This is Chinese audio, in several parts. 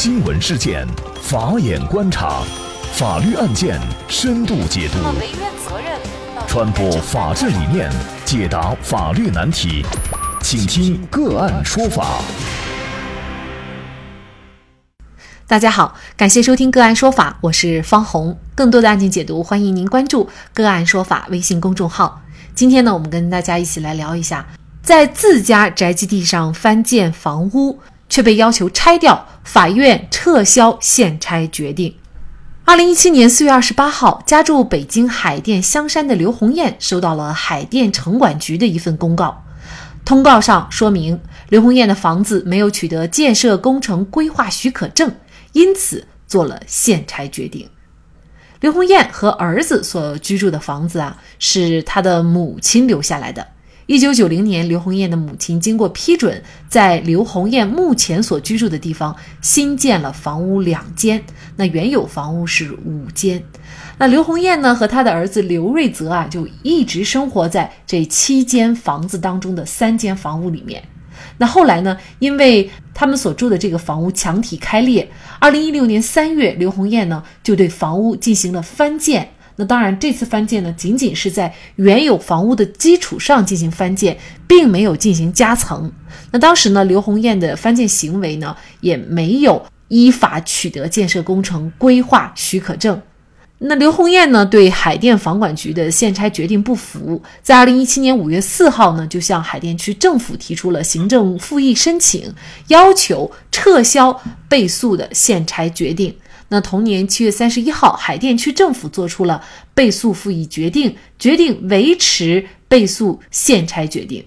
新闻事件，法眼观察，法律案件深度解读，传播法治理念，解答法律难题，请听个案说法。大家好，感谢收听个案说法，我是方红。更多的案件解读，欢迎您关注个案说法微信公众号。今天呢，我们跟大家一起来聊一下，在自家宅基地上翻建房屋。却被要求拆掉，法院撤销限拆决定。二零一七年四月二十八号，家住北京海淀香山的刘红艳收到了海淀城管局的一份公告。通告上说明，刘红艳的房子没有取得建设工程规划许可证，因此做了限拆决定。刘红艳和儿子所居住的房子啊，是他的母亲留下来的。一九九零年，刘红艳的母亲经过批准，在刘红艳目前所居住的地方新建了房屋两间，那原有房屋是五间。那刘红艳呢和他的儿子刘瑞泽啊，就一直生活在这七间房子当中的三间房屋里面。那后来呢，因为他们所住的这个房屋墙体开裂，二零一六年三月，刘红艳呢就对房屋进行了翻建。那当然，这次翻建呢，仅仅是在原有房屋的基础上进行翻建，并没有进行加层。那当时呢，刘红艳的翻建行为呢，也没有依法取得建设工程规划许可证。那刘红艳呢，对海淀房管局的限拆决定不服，在二零一七年五月四号呢，就向海淀区政府提出了行政复议申请，要求撤销被诉的限拆决定。那同年七月三十一号，海淀区政府作出了被诉复议决定，决定维持被诉限拆决定。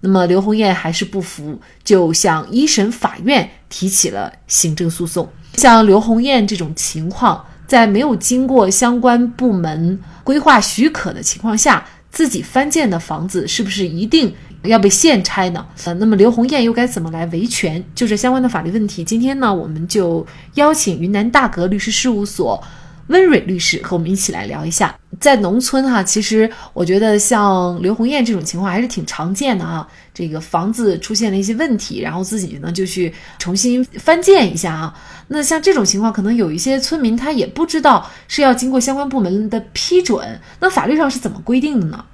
那么刘红艳还是不服，就向一审法院提起了行政诉讼。像刘红艳这种情况，在没有经过相关部门规划许可的情况下，自己翻建的房子是不是一定？要被限拆呢？呃，那么刘红艳又该怎么来维权？就这相关的法律问题，今天呢，我们就邀请云南大格律师事务所温蕊律师和我们一起来聊一下。在农村哈，其实我觉得像刘红艳这种情况还是挺常见的啊。这个房子出现了一些问题，然后自己呢就去重新翻建一下啊。那像这种情况，可能有一些村民他也不知道是要经过相关部门的批准。那法律上是怎么规定的呢？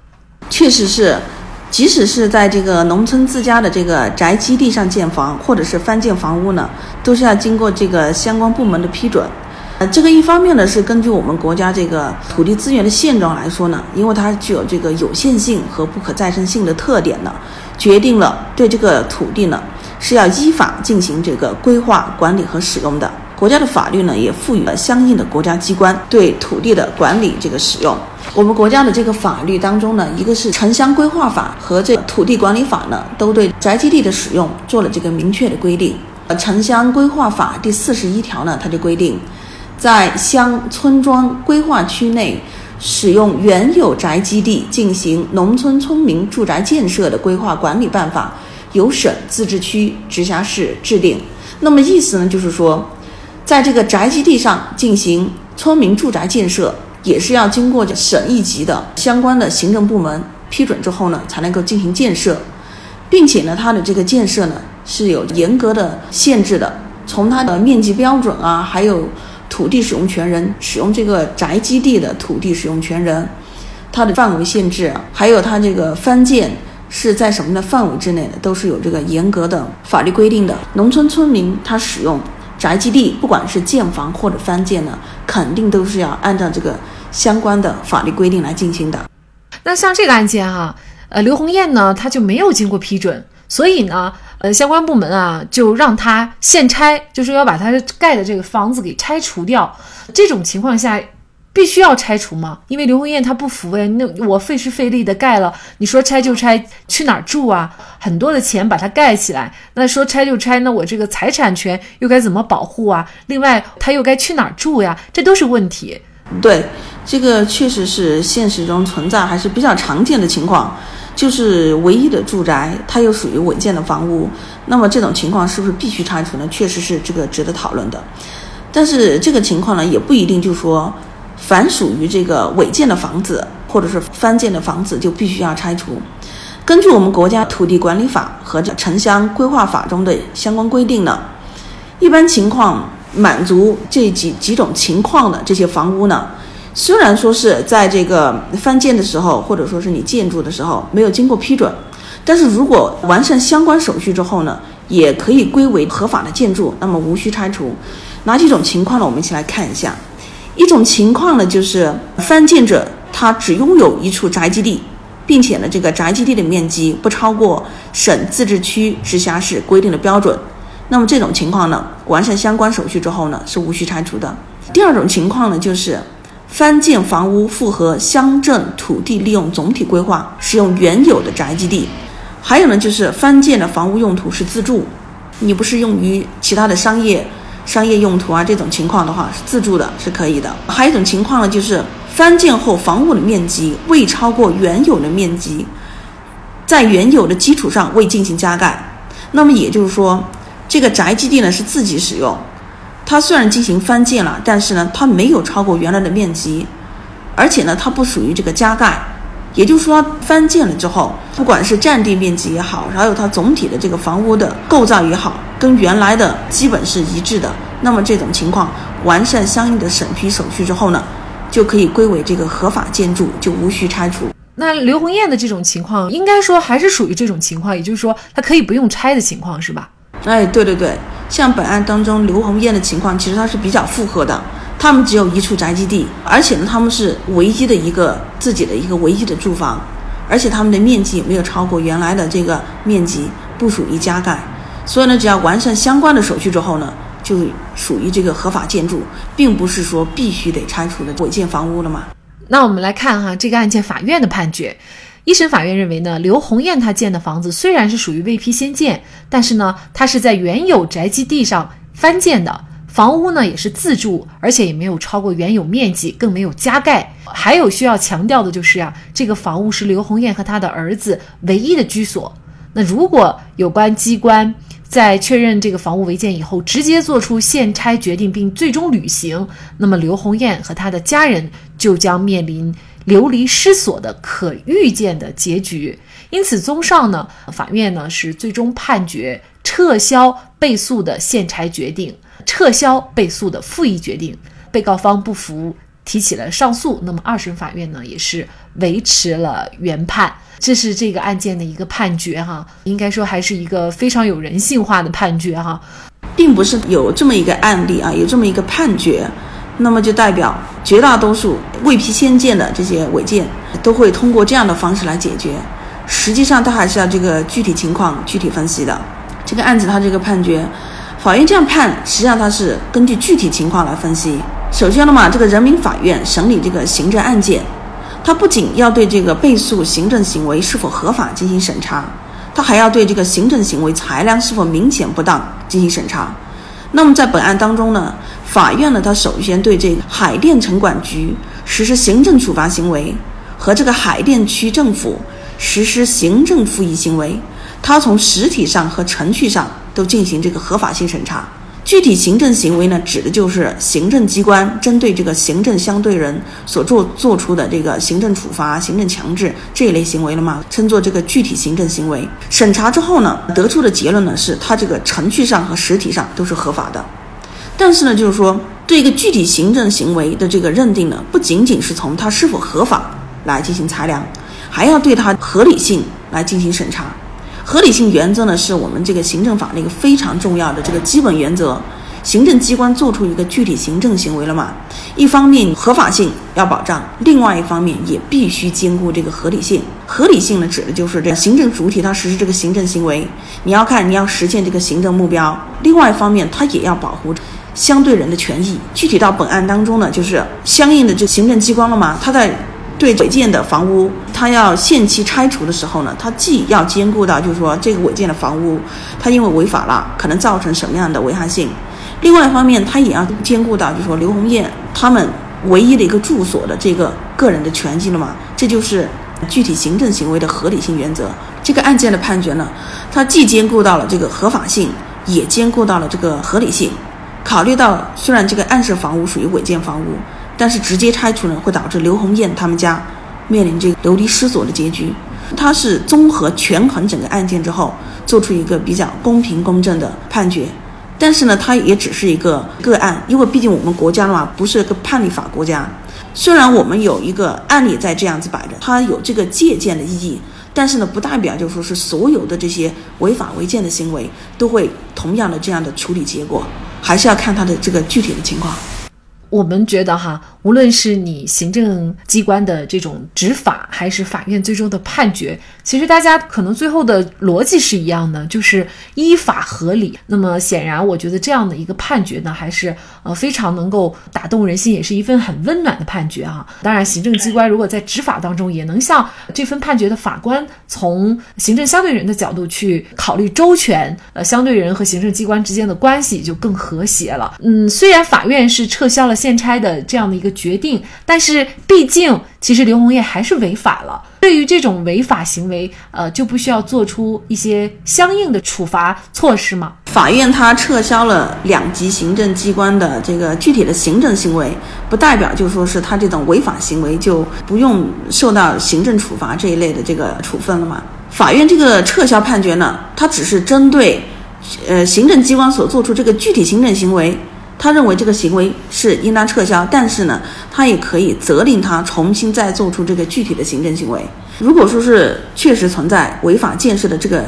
确实是。即使是在这个农村自家的这个宅基地上建房，或者是翻建房屋呢，都是要经过这个相关部门的批准。呃，这个一方面呢是根据我们国家这个土地资源的现状来说呢，因为它具有这个有限性和不可再生性的特点呢，决定了对这个土地呢是要依法进行这个规划管理和使用的。国家的法律呢也赋予了相应的国家机关对土地的管理这个使用。我们国家的这个法律当中呢，一个是城乡规划法和这土地管理法呢，都对宅基地的使用做了这个明确的规定。呃，城乡规划法第四十一条呢，它就规定，在乡村庄规划区内使用原有宅基地进行农村村民住宅建设的规划管理办法，由省、自治区、直辖市制定。那么意思呢，就是说，在这个宅基地上进行村民住宅建设。也是要经过省一级的相关的行政部门批准之后呢，才能够进行建设，并且呢，它的这个建设呢是有严格的限制的，从它的面积标准啊，还有土地使用权人使用这个宅基地的土地使用权人，它的范围限制，还有它这个翻建是在什么的范围之内的，都是有这个严格的法律规定的。农村村民他使用宅基地，不管是建房或者翻建呢，肯定都是要按照这个。相关的法律规定来进行的。那像这个案件哈，呃，刘红艳呢，他就没有经过批准，所以呢，呃，相关部门啊，就让他现拆，就是要把他盖的这个房子给拆除掉。这种情况下，必须要拆除吗？因为刘红艳他不服呀，那我费时费力的盖了，你说拆就拆，去哪儿住啊？很多的钱把它盖起来，那说拆就拆，那我这个财产权又该怎么保护啊？另外，他又该去哪儿住呀？这都是问题。对。这个确实是现实中存在还是比较常见的情况，就是唯一的住宅，它又属于违建的房屋，那么这种情况是不是必须拆除呢？确实是这个值得讨论的。但是这个情况呢，也不一定就说，凡属于这个违建的房子或者是翻建的房子就必须要拆除。根据我们国家土地管理法和这城乡规划法中的相关规定呢，一般情况满足这几几种情况的这些房屋呢，虽然说是在这个翻建的时候，或者说是你建筑的时候没有经过批准，但是如果完善相关手续之后呢，也可以归为合法的建筑，那么无需拆除。哪几种情况呢？我们一起来看一下。一种情况呢，就是翻建者他只拥有一处宅基地，并且呢，这个宅基地的面积不超过省、自治区、直辖市规定的标准。那么这种情况呢，完善相关手续之后呢，是无需拆除的。第二种情况呢，就是翻建房屋符合乡镇土地利用总体规划，使用原有的宅基地。还有呢，就是翻建的房屋用途是自住，你不是用于其他的商业。商业用途啊，这种情况的话是自住的，是可以的。还有一种情况呢，就是翻建后房屋的面积未超过原有的面积，在原有的基础上未进行加盖。那么也就是说，这个宅基地呢是自己使用，它虽然进行翻建了，但是呢它没有超过原来的面积，而且呢它不属于这个加盖。也就是说，翻建了之后，不管是占地面积也好，还有它总体的这个房屋的构造也好，跟原来的基本是一致的。那么这种情况，完善相应的审批手续之后呢，就可以归为这个合法建筑，就无需拆除。那刘红艳的这种情况，应该说还是属于这种情况，也就是说，它可以不用拆的情况，是吧？哎，对对对，像本案当中刘红艳的情况，其实它是比较复合的。他们只有一处宅基地，而且呢，他们是唯一的一个自己的一个唯一的住房，而且他们的面积没有超过原来的这个面积，不属于加盖，所以呢，只要完善相关的手续之后呢，就属于这个合法建筑，并不是说必须得拆除的违建房屋了嘛。那我们来看哈这个案件法院的判决，一审法院认为呢，刘红艳她建的房子虽然是属于未批先建，但是呢，她是在原有宅基地上翻建的。房屋呢也是自住，而且也没有超过原有面积，更没有加盖。还有需要强调的就是啊，这个房屋是刘红艳和他的儿子唯一的居所。那如果有关机关在确认这个房屋违建以后，直接做出限拆决定并最终履行，那么刘红艳和他的家人就将面临流离失所的可预见的结局。因此，综上呢，法院呢是最终判决撤销被诉的限拆决定。撤销被诉的复议决定，被告方不服，提起了上诉。那么二审法院呢，也是维持了原判。这是这个案件的一个判决哈，应该说还是一个非常有人性化的判决哈，并不是有这么一个案例啊，有这么一个判决，那么就代表绝大多数未批先建的这些违建都会通过这样的方式来解决。实际上，它还是要这个具体情况具体分析的。这个案子它这个判决。法院这样判，实际上它是根据具体情况来分析。首先了嘛，这个人民法院审理这个行政案件，它不仅要对这个被诉行政行为是否合法进行审查，它还要对这个行政行为裁量是否明显不当进行审查。那么在本案当中呢，法院呢，他首先对这个海淀城管局实施行政处罚行为和这个海淀区政府实施行政复议行为，他从实体上和程序上。都进行这个合法性审查。具体行政行为呢，指的就是行政机关针对这个行政相对人所做做出的这个行政处罚、行政强制这一类行为了嘛？称作这个具体行政行为。审查之后呢，得出的结论呢，是它这个程序上和实体上都是合法的。但是呢，就是说对一个具体行政行为的这个认定呢，不仅仅是从它是否合法来进行裁量，还要对它合理性来进行审查。合理性原则呢，是我们这个行政法的一个非常重要的这个基本原则。行政机关做出一个具体行政行为了嘛？一方面合法性要保障，另外一方面也必须兼顾这个合理性。合理性呢，指的就是这行政主体它实施这个行政行为，你要看你要实现这个行政目标，另外一方面它也要保护相对人的权益。具体到本案当中呢，就是相应的这行政机关了嘛，它在。对违建的房屋，它要限期拆除的时候呢，它既要兼顾到，就是说这个违建的房屋，它因为违法了，可能造成什么样的危害性；另外一方面，它也要兼顾到，就是说刘红艳他们唯一的一个住所的这个个人的权益了嘛。这就是具体行政行为的合理性原则。这个案件的判决呢，它既兼顾到了这个合法性，也兼顾到了这个合理性。考虑到虽然这个案涉房屋属于违建房屋。但是直接拆除呢，会导致刘红艳他们家面临这个流离失所的结局。他是综合权衡整个案件之后，做出一个比较公平公正的判决。但是呢，它也只是一个个案，因为毕竟我们国家的话不是个判例法国家。虽然我们有一个案例在这样子摆着，它有这个借鉴的意义，但是呢，不代表就说是所有的这些违法违建的行为都会同样的这样的处理结果，还是要看它的这个具体的情况。我们觉得哈，无论是你行政机关的这种执法，还是法院最终的判决，其实大家可能最后的逻辑是一样的，就是依法合理。那么显然，我觉得这样的一个判决呢，还是呃非常能够打动人心，也是一份很温暖的判决哈。当然，行政机关如果在执法当中也能像这份判决的法官从行政相对人的角度去考虑周全，呃，相对人和行政机关之间的关系就更和谐了。嗯，虽然法院是撤销了。限拆的这样的一个决定，但是毕竟，其实刘红叶还是违法了。对于这种违法行为，呃，就不需要做出一些相应的处罚措施吗？法院他撤销了两级行政机关的这个具体的行政行为，不代表就说是他这种违法行为就不用受到行政处罚这一类的这个处分了吗？法院这个撤销判决呢，它只是针对，呃，行政机关所做出这个具体行政行为。他认为这个行为是应当撤销，但是呢，他也可以责令他重新再做出这个具体的行政行为。如果说是确实存在违法建设的这个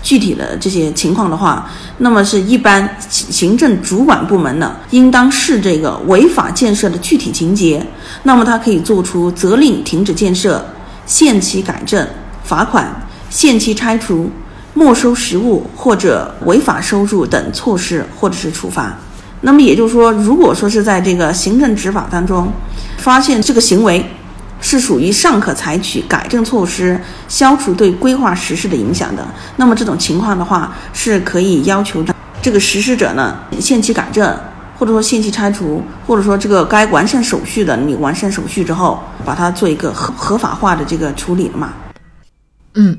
具体的这些情况的话，那么是一般行政主管部门呢，应当视这个违法建设的具体情节，那么他可以做出责令停止建设、限期改正、罚款、限期拆除、没收实物或者违法收入等措施，或者是处罚。那么也就是说，如果说是在这个行政执法当中，发现这个行为是属于尚可采取改正措施，消除对规划实施的影响的，那么这种情况的话，是可以要求这个实施者呢限期改正，或者说限期拆除，或者说这个该完善手续的，你完善手续之后，把它做一个合合法化的这个处理了嘛？嗯，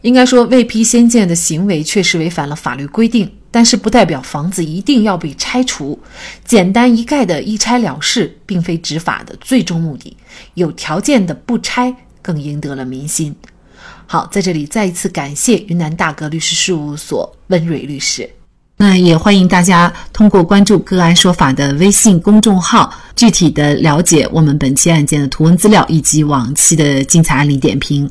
应该说未批先建的行为确实违反了法律规定。但是不代表房子一定要被拆除，简单一概的一拆了事，并非执法的最终目的。有条件的不拆，更赢得了民心。好，在这里再一次感谢云南大格律师事务所温蕊律师。那也欢迎大家通过关注“个案说法”的微信公众号，具体的了解我们本期案件的图文资料以及往期的精彩案例点评。